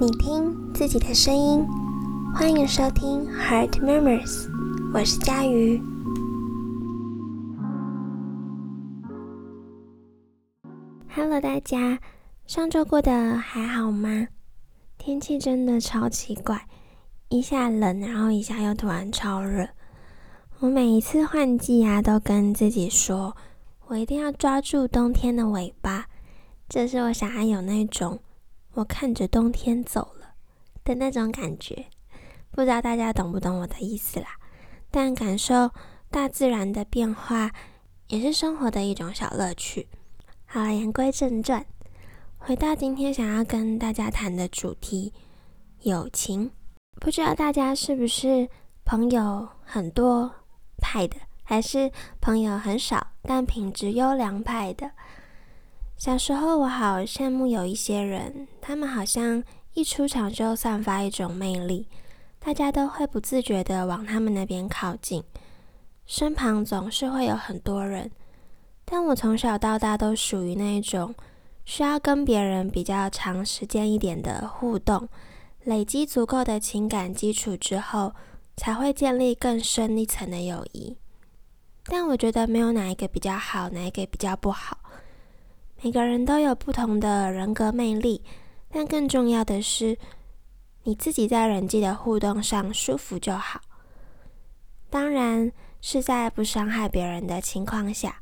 你听自己的声音，欢迎收听 Heart Murmurs，我是佳瑜。Hello，大家，上周过得还好吗？天气真的超奇怪，一下冷，然后一下又突然超热。我每一次换季啊，都跟自己说，我一定要抓住冬天的尾巴，这是我想要有那种。我看着冬天走了的那种感觉，不知道大家懂不懂我的意思啦？但感受大自然的变化也是生活的一种小乐趣。好了，言归正传，回到今天想要跟大家谈的主题——友情。不知道大家是不是朋友很多派的，还是朋友很少但品质优良派的？小时候，我好羡慕有一些人，他们好像一出场就散发一种魅力，大家都会不自觉的往他们那边靠近，身旁总是会有很多人。但我从小到大都属于那一种需要跟别人比较长时间一点的互动，累积足够的情感基础之后，才会建立更深一层的友谊。但我觉得没有哪一个比较好，哪一个比较不好。每个人都有不同的人格魅力，但更重要的是，你自己在人际的互动上舒服就好。当然是在不伤害别人的情况下。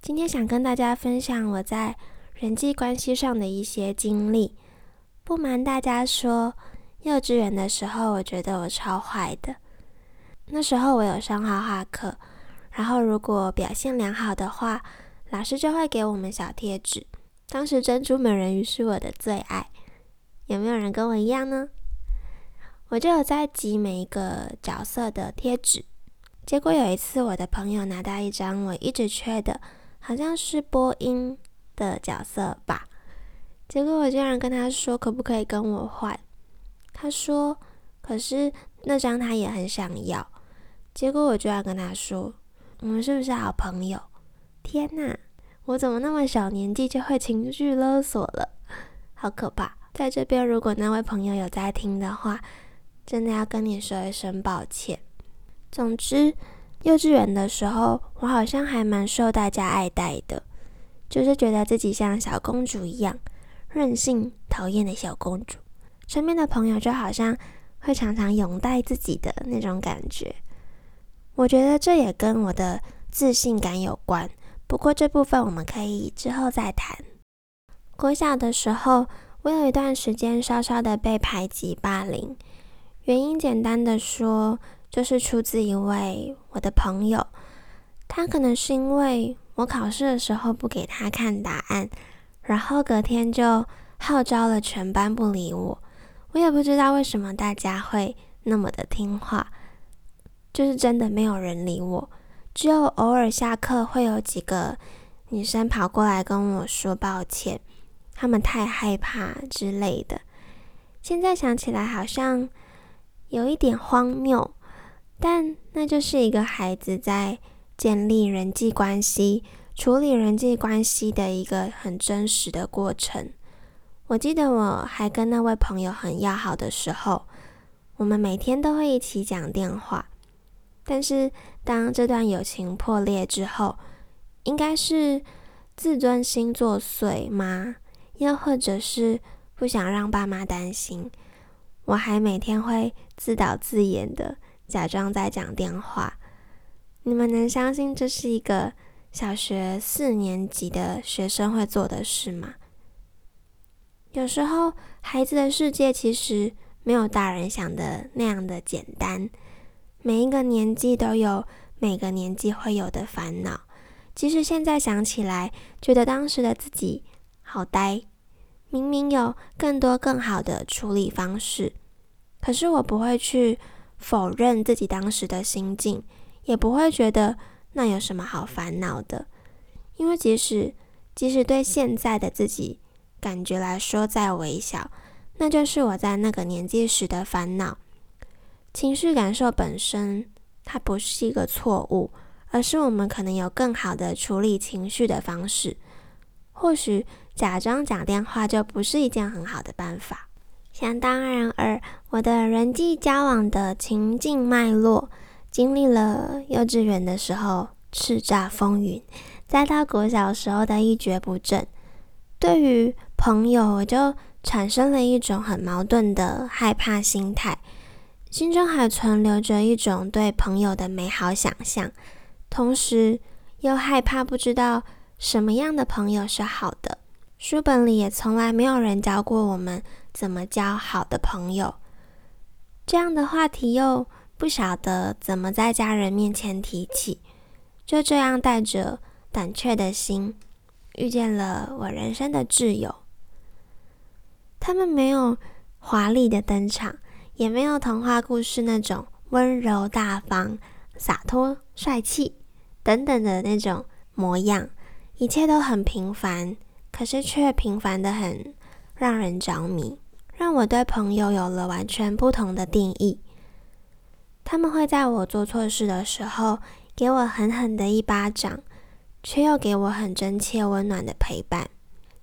今天想跟大家分享我在人际关系上的一些经历。不瞒大家说，幼稚园的时候，我觉得我超坏的。那时候我有上画画课，然后如果表现良好的话，老师就会给我们小贴纸。当时珍珠美人鱼是我的最爱，有没有人跟我一样呢？我就有在集每一个角色的贴纸。结果有一次，我的朋友拿到一张我一直缺的，好像是播音的角色吧。结果我竟然跟他说，可不可以跟我换？他说，可是那张他也很想要。结果我就要跟他说，我们是不是好朋友？天呐，我怎么那么小年纪就会情绪勒索了？好可怕！在这边，如果那位朋友有在听的话，真的要跟你说一声抱歉。总之，幼稚园的时候，我好像还蛮受大家爱戴的，就是觉得自己像小公主一样，任性、讨厌的小公主。身边的朋友就好像会常常拥戴自己的那种感觉。我觉得这也跟我的自信感有关。不过这部分我们可以之后再谈。国小的时候，我有一段时间稍稍的被排挤霸凌，原因简单的说，就是出自一位我的朋友，他可能是因为我考试的时候不给他看答案，然后隔天就号召了全班不理我。我也不知道为什么大家会那么的听话，就是真的没有人理我。只有偶尔下课会有几个女生跑过来跟我说抱歉，她们太害怕之类的。现在想起来好像有一点荒谬，但那就是一个孩子在建立人际关系、处理人际关系的一个很真实的过程。我记得我还跟那位朋友很要好的时候，我们每天都会一起讲电话。但是，当这段友情破裂之后，应该是自尊心作祟吗？又或者是不想让爸妈担心？我还每天会自导自演的假装在讲电话。你们能相信这是一个小学四年级的学生会做的事吗？有时候，孩子的世界其实没有大人想的那样的简单。每一个年纪都有每个年纪会有的烦恼，即使现在想起来，觉得当时的自己好呆，明明有更多更好的处理方式，可是我不会去否认自己当时的心境，也不会觉得那有什么好烦恼的，因为即使即使对现在的自己感觉来说再微小，那就是我在那个年纪时的烦恼。情绪感受本身，它不是一个错误，而是我们可能有更好的处理情绪的方式。或许假装讲电话就不是一件很好的办法。想当然尔，我的人际交往的情境脉络，经历了幼稚园的时候叱咤风云，再到国小时候的一蹶不振，对于朋友，我就产生了一种很矛盾的害怕心态，心中还存留着一种对朋友的美好想象，同时又害怕不知道什么样的朋友是好的。书本里也从来没有人教过我们怎么交好的朋友，这样的话题又不晓得怎么在家人面前提起，就这样带着胆怯的心遇见了我人生的挚友。他们没有华丽的登场，也没有童话故事那种温柔大方、洒脱帅气等等的那种模样，一切都很平凡。可是却平凡的很，让人着迷，让我对朋友有了完全不同的定义。他们会在我做错事的时候，给我狠狠的一巴掌，却又给我很真切温暖的陪伴。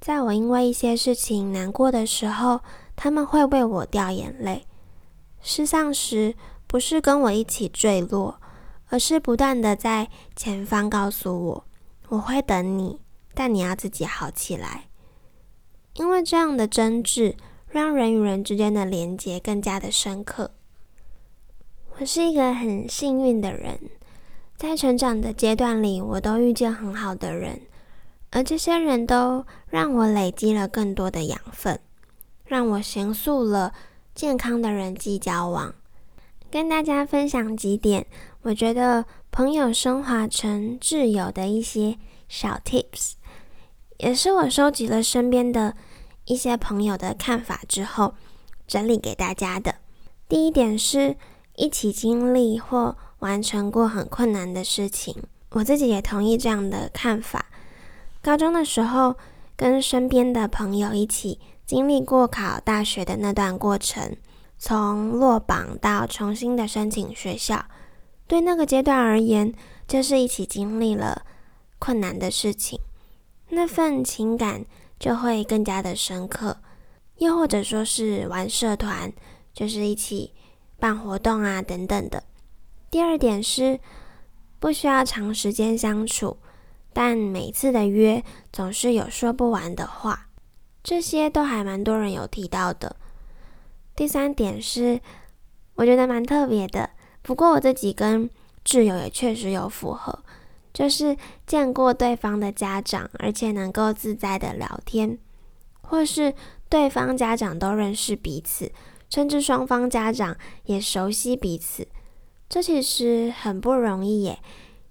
在我因为一些事情难过的时候，他们会为我掉眼泪。失丧时，不是跟我一起坠落，而是不断的在前方告诉我，我会等你。但你要自己好起来，因为这样的真挚让人与人之间的连接更加的深刻。我是一个很幸运的人，在成长的阶段里，我都遇见很好的人，而这些人都让我累积了更多的养分，让我形塑了健康的人际交往。跟大家分享几点，我觉得朋友升华成挚友的一些小 tips。也是我收集了身边的一些朋友的看法之后，整理给大家的。第一点是一起经历或完成过很困难的事情，我自己也同意这样的看法。高中的时候，跟身边的朋友一起经历过考大学的那段过程，从落榜到重新的申请学校，对那个阶段而言，就是一起经历了困难的事情。那份情感就会更加的深刻，又或者说是玩社团，就是一起办活动啊等等的。第二点是不需要长时间相处，但每次的约总是有说不完的话，这些都还蛮多人有提到的。第三点是我觉得蛮特别的，不过我自己跟挚友也确实有符合。就是见过对方的家长，而且能够自在的聊天，或是对方家长都认识彼此，甚至双方家长也熟悉彼此，这其实很不容易耶，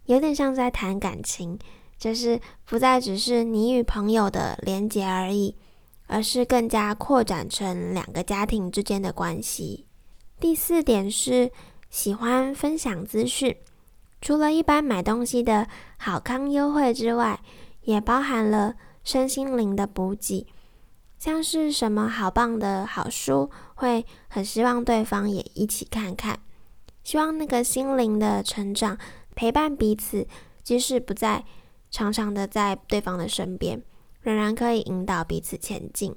有点像在谈感情，就是不再只是你与朋友的连结而已，而是更加扩展成两个家庭之间的关系。第四点是喜欢分享资讯。除了一般买东西的好康优惠之外，也包含了身心灵的补给，像是什么好棒的好书，会很希望对方也一起看看，希望那个心灵的成长陪伴彼此，即使不在常常的在对方的身边，仍然可以引导彼此前进。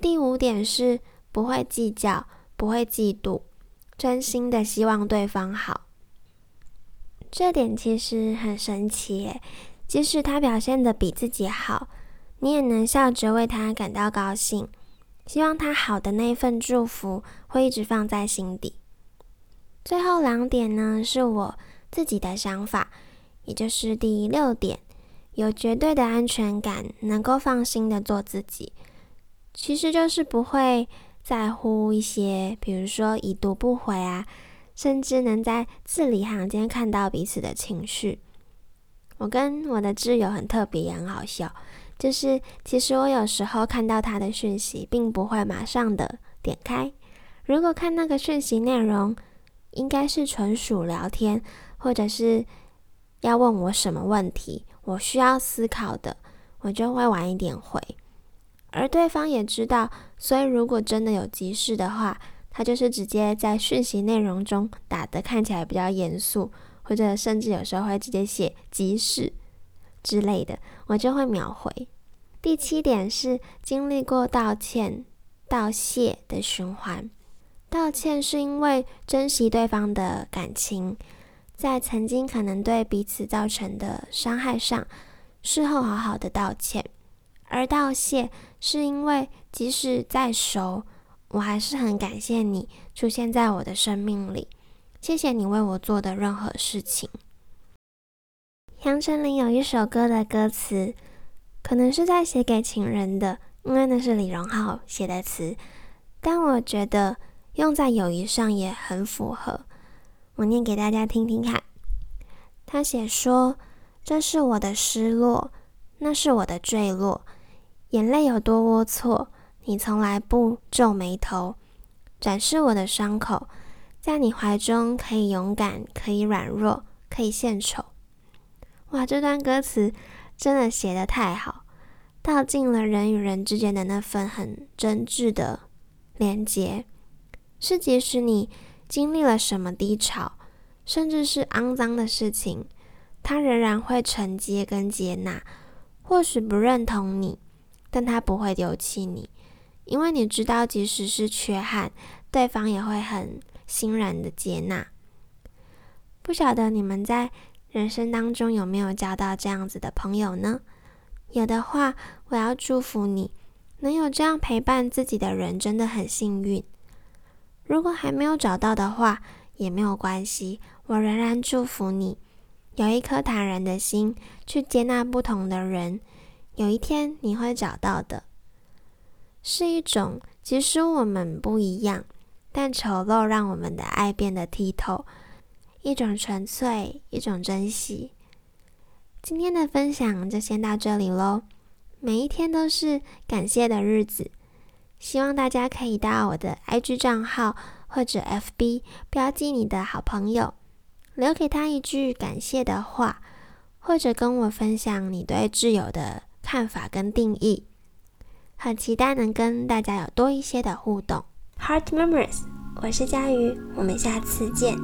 第五点是不会计较，不会嫉妒，真心的希望对方好。这点其实很神奇耶，即使他表现的比自己好，你也能笑着为他感到高兴，希望他好的那份祝福会一直放在心底。最后两点呢，是我自己的想法，也就是第六点，有绝对的安全感，能够放心的做自己，其实就是不会在乎一些，比如说已读不回啊。甚至能在字里行间看到彼此的情绪。我跟我的挚友很特别，也很好笑。就是其实我有时候看到他的讯息，并不会马上的点开。如果看那个讯息内容，应该是纯属聊天，或者是要问我什么问题，我需要思考的，我就会晚一点回。而对方也知道，所以如果真的有急事的话。他就是直接在讯息内容中打的看起来比较严肃，或者甚至有时候会直接写急事之类的，我就会秒回。第七点是经历过道歉、道谢的循环。道歉是因为珍惜对方的感情，在曾经可能对彼此造成的伤害上，事后好好的道歉；而道谢是因为即使再熟，我还是很感谢你出现在我的生命里，谢谢你为我做的任何事情。杨丞琳有一首歌的歌词，可能是在写给情人的，因为那是李荣浩写的词。但我觉得用在友谊上也很符合。我念给大家听听看。他写说：“这是我的失落，那是我的坠落，眼泪有多龌龊，你从来不皱眉头，展示我的伤口，在你怀中可以勇敢，可以软弱，可以献丑。”哇，这段歌词真的写得太好，道尽了人与人之间的那份很真挚的连接。是即使你经历了什么低潮，甚至是肮脏的事情，他仍然会承接跟接纳。或许不认同你，但他不会丢弃你，因为你知道，即使是缺憾，对方也会很欣然的接纳。不晓得你们在。人生当中有没有交到这样子的朋友呢？有的话，我要祝福你，能有这样陪伴自己的人，真的很幸运。如果还没有找到的话，也没有关系，我仍然祝福你，有一颗坦然的心去接纳不同的人。有一天你会找到的，是一种即使我们不一样，但丑陋让我们的爱变得剔透。一种纯粹，一种珍惜。今天的分享就先到这里喽。每一天都是感谢的日子，希望大家可以到我的 IG 账号或者 FB 标记你的好朋友，留给他一句感谢的话，或者跟我分享你对挚友的看法跟定义。很期待能跟大家有多一些的互动。Heart Memories，我是佳瑜，我们下次见。